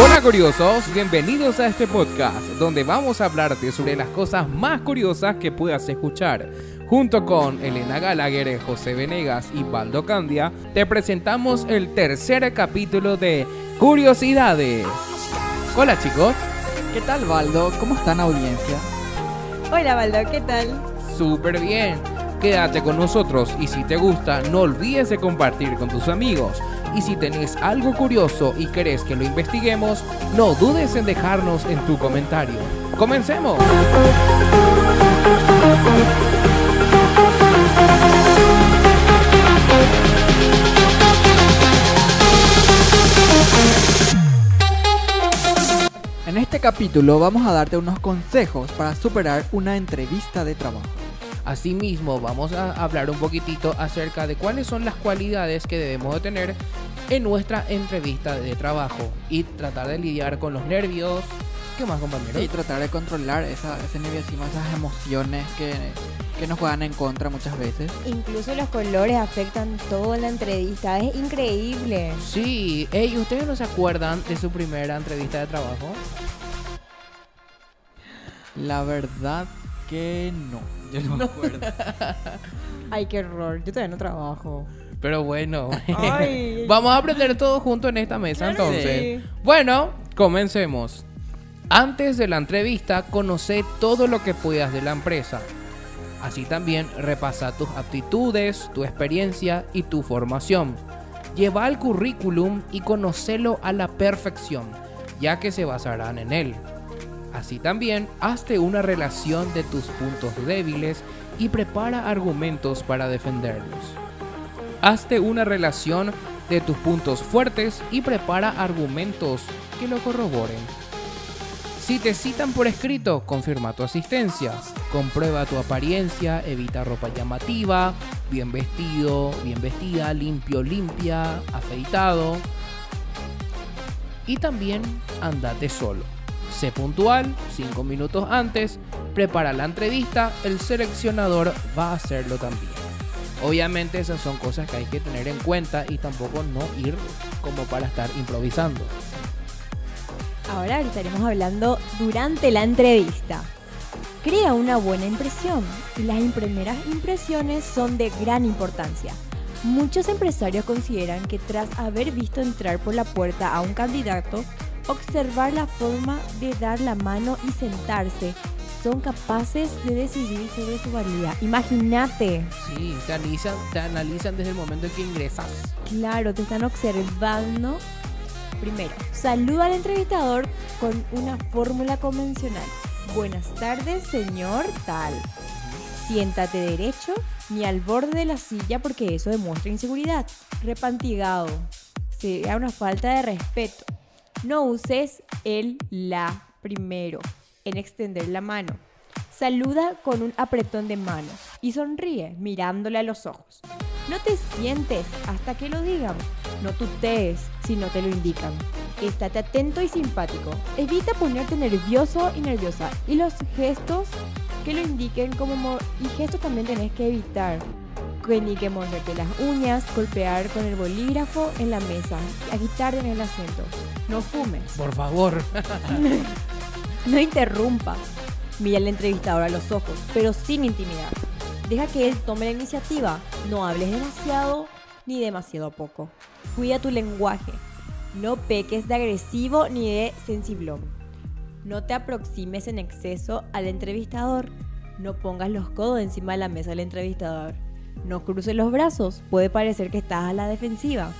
Hola curiosos, bienvenidos a este podcast donde vamos a hablarte sobre las cosas más curiosas que puedas escuchar. Junto con Elena Gallagher, José Venegas y Baldo Candia, te presentamos el tercer capítulo de Curiosidades. Hola chicos. ¿Qué tal, Baldo? ¿Cómo están, audiencia? Hola, Baldo, ¿qué tal? Súper bien. Quédate con nosotros y si te gusta, no olvides de compartir con tus amigos. Y si tenés algo curioso y querés que lo investiguemos, no dudes en dejarnos en tu comentario. ¡Comencemos! En este capítulo vamos a darte unos consejos para superar una entrevista de trabajo. Asimismo, vamos a hablar un poquitito acerca de cuáles son las cualidades que debemos de tener en nuestra entrevista de trabajo y tratar de lidiar con los nervios. ¿Qué más, compañeros? Y tratar de controlar esa, ese nerviosismo, esas emociones que, que nos juegan en contra muchas veces. Incluso los colores afectan toda la entrevista, es increíble. Sí, Ey, ¿ustedes no se acuerdan de su primera entrevista de trabajo? La verdad que no. Yo no me acuerdo. Ay, qué horror, yo todavía no trabajo. Pero bueno, Ay. vamos a aprender todo junto en esta mesa Claro entonces. sí. Bueno, comencemos. Antes de la entrevista, conoce todo lo que puedas de la empresa. Así también repasa tus aptitudes, tu experiencia y tu formación. Lleva el currículum y conocelo a la perfección, ya que se basarán en él. Así también, hazte una relación de tus puntos débiles y prepara argumentos para defenderlos. Hazte una relación de tus puntos fuertes y prepara argumentos que lo corroboren. Si te citan por escrito, confirma tu asistencia. Comprueba tu apariencia, evita ropa llamativa, bien vestido, bien vestida, limpio, limpia, afeitado. Y también andate solo. Sé puntual, 5 minutos antes, prepara la entrevista, el seleccionador va a hacerlo también. Obviamente esas son cosas que hay que tener en cuenta y tampoco no ir como para estar improvisando. Ahora estaremos hablando durante la entrevista. Crea una buena impresión y las primeras impresiones son de gran importancia. Muchos empresarios consideran que tras haber visto entrar por la puerta a un candidato, observar la forma de dar la mano y sentarse, son capaces de decidir sobre su valía. Imagínate, Sí, te analizan, te analizan desde el momento en que ingresas. claro, te están observando. Primero, saluda al entrevistador con una fórmula convencional. Buenas tardes, señor tal. Siéntate derecho ni al borde de la silla porque eso demuestra inseguridad. Repantigado. Sería una falta de respeto. No uses el la primero en extender la mano. Saluda con un apretón de manos y sonríe mirándole a los ojos. No te sientes hasta que lo digan. No tutees si no te lo indican. Estate atento y simpático. Evita ponerte nervioso y nerviosa. Y los gestos que lo indiquen como... mo- y gestos también tenés que evitar. Que ni que morderte las uñas, golpear con el bolígrafo en la mesa, agitarte en el asiento. No fumes. Por favor. No interrumpa. Mira al entrevistador a los ojos, pero sin intimidar. Deja que él tome la iniciativa. No hables demasiado ni demasiado poco. Cuida tu lenguaje. No peques de agresivo ni de sensiblón. No te aproximes en exceso al entrevistador. No pongas los codos encima de la mesa del entrevistador. No cruces los brazos. Puede parecer que estás a la defensiva.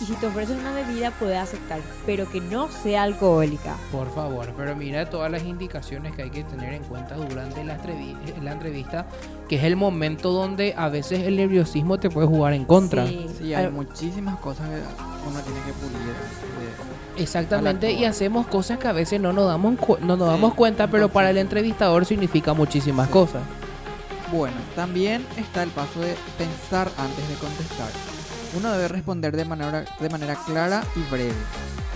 Y si te ofrecen una bebida, puedes aceptar, pero que no sea alcohólica. Por favor, pero mira todas las indicaciones que hay que tener en cuenta durante la, entrevi- la entrevista, que es el momento donde a veces el nerviosismo te puede jugar en contra. Sí. Sí, hay Al- muchísimas cosas que uno tiene que pulir. de- Exactamente, y hacemos cosas que a veces no nos damos, cu- no nos damos cuenta, pero entonces- para el entrevistador significa muchísimas cosas. Bueno, también está el paso de pensar antes de contestar. Uno debe responder de manera, clara y breve.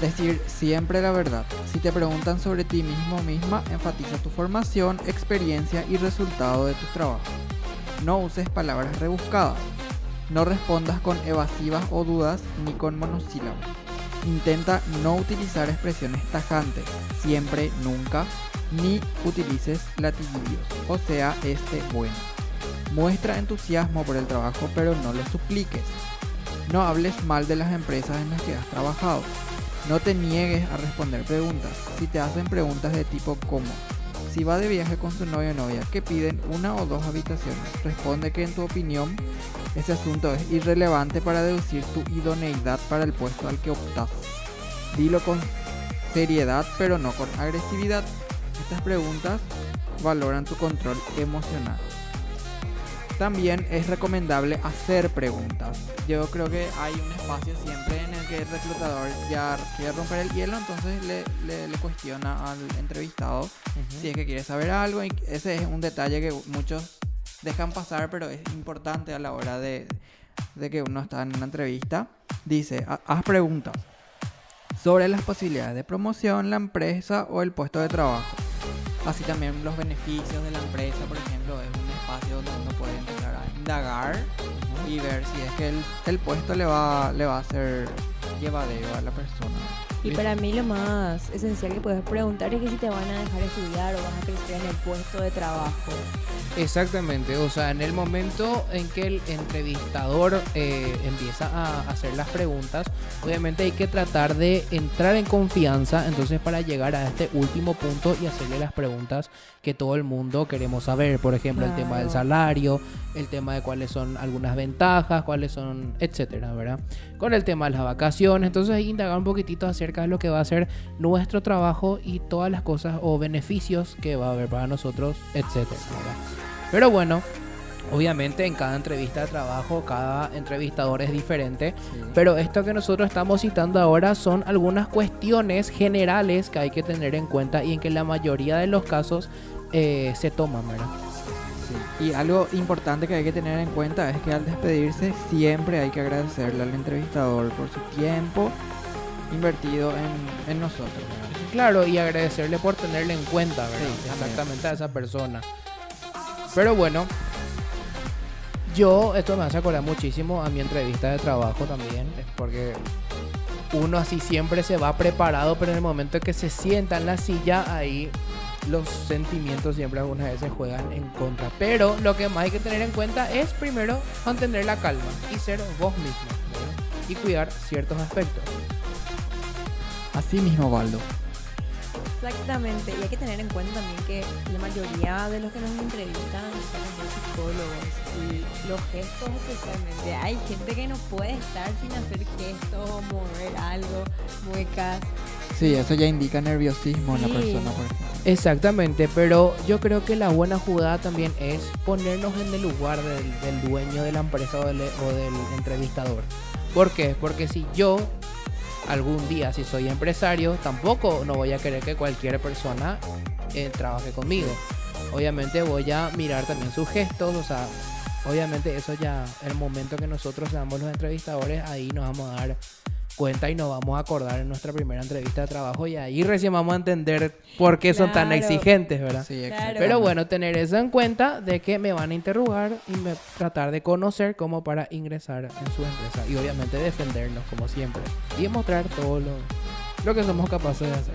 Decir siempre la verdad. Si te preguntan sobre ti mismo o misma, enfatiza tu formación, experiencia y resultado de tus trabajos. No uses palabras rebuscadas. No respondas con evasivas o dudas ni con monosílabos. Intenta no utilizar expresiones tajantes, siempre, nunca, ni utilices latiguillos, o sea, este bueno. Muestra entusiasmo por el trabajo, pero no lo supliques. No hables mal de las empresas en las que has trabajado. No te niegues a responder preguntas. Si te hacen preguntas de tipo como, si va de viaje con su novio o novia que piden una o dos habitaciones, responde que en tu opinión ese asunto es irrelevante para deducir tu idoneidad para el puesto al que optas. Dilo con seriedad pero no con agresividad. Estas preguntas valoran tu control emocional. También es recomendable hacer preguntas. Yo creo que hay un espacio siempre en el que el reclutador ya quiere romper el hielo, entonces le, le- le cuestiona al entrevistado si es que quiere saber algo. Y ese es un detalle que muchos dejan pasar, pero es importante a la hora de, de que uno está en una entrevista. Dice, "Ha- haz preguntas sobre las posibilidades de promoción, la empresa o el puesto de trabajo. Así también los beneficios de la empresa, por ejemplo, es indagar y ver si es que el, el puesto le va, le va a ser llevadero a la persona. Y para mí lo más esencial que puedes preguntar es que si te van a dejar estudiar o vas a crecer en el puesto de trabajo. Exactamente, o sea, en el momento en que el entrevistador eh, empieza a hacer las preguntas, obviamente hay que tratar de entrar en confianza, entonces para llegar a este último punto y hacerle las preguntas que todo el mundo queremos saber, por ejemplo, el tema del salario, el tema de cuáles son algunas ventajas, cuáles son, etcétera, ¿verdad? Con el tema de las vacaciones, entonces hay que indagar un poquitito acerca de lo que va a ser nuestro trabajo y todas las cosas o beneficios que va a haber para nosotros, etcétera, ¿verdad? Pero bueno, obviamente en cada entrevista de trabajo, cada entrevistador es diferente. Pero esto que nosotros estamos citando ahora son algunas cuestiones generales que hay que tener en cuenta y en que la mayoría de los casos eh, se toman, ¿verdad? Y algo importante que hay que tener en cuenta es que al despedirse siempre hay que agradecerle al entrevistador por su tiempo invertido en, en nosotros. ¿verdad? Claro, y agradecerle por tenerle en cuenta, ¿verdad? Sí. Exactamente a esa persona. Pero bueno, yo, esto me hace acordar muchísimo a mi entrevista de trabajo también, porque uno así siempre se va preparado, pero en el momento que se sienta en la silla, ahí los sentimientos siempre algunas veces juegan en contra. Pero lo que más hay que tener en cuenta es primero mantener la calma y ser vos mismo y cuidar ciertos aspectos. Así mismo, Baldo. Exactamente, y hay que tener en cuenta también que la mayoría de los que nos entrevistan son psicólogos y los gestos especialmente. Hay gente que no puede estar sin hacer gestos o mover algo, muecas. Sí, eso ya indica nerviosismo en la persona, por ejemplo. Exactamente, pero yo creo que la buena jugada también es ponernos en el lugar del, del dueño de la empresa o del, o del entrevistador. ¿Por qué? Porque si yo algún día, si soy empresario, tampoco no voy a querer que cualquier persona eh, trabaje conmigo. Obviamente voy a mirar también sus gestos, o sea, obviamente eso ya, el momento que nosotros seamos los entrevistadores, ahí nos vamos a dar cuenta y nos vamos a acordar en nuestra primera entrevista de trabajo y ahí recién vamos a entender por qué son tan exigentes, ¿verdad? Sí, Claro. exactamente. Pero bueno, tener eso en cuenta de que me van a interrogar y me- tratar de conocer como para ingresar en su empresa y obviamente defendernos como siempre y demostrar todo lo, lo que somos capaces de hacer.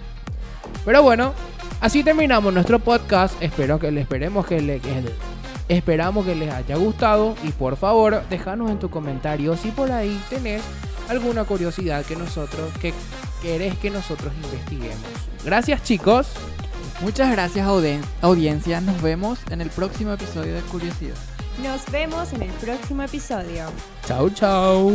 Pero bueno, así terminamos nuestro podcast. Espero que le esperemos que le que le- esperamos que les haya gustado y por favor, déjanos en tu comentario si por ahí tenés alguna curiosidad que nosotros que querés que nosotros investiguemos. Gracias, chicos. Muchas gracias, audien- audiencia. Nos vemos en el próximo episodio de Curiosidad. Nos vemos en el próximo episodio. Chau, chau.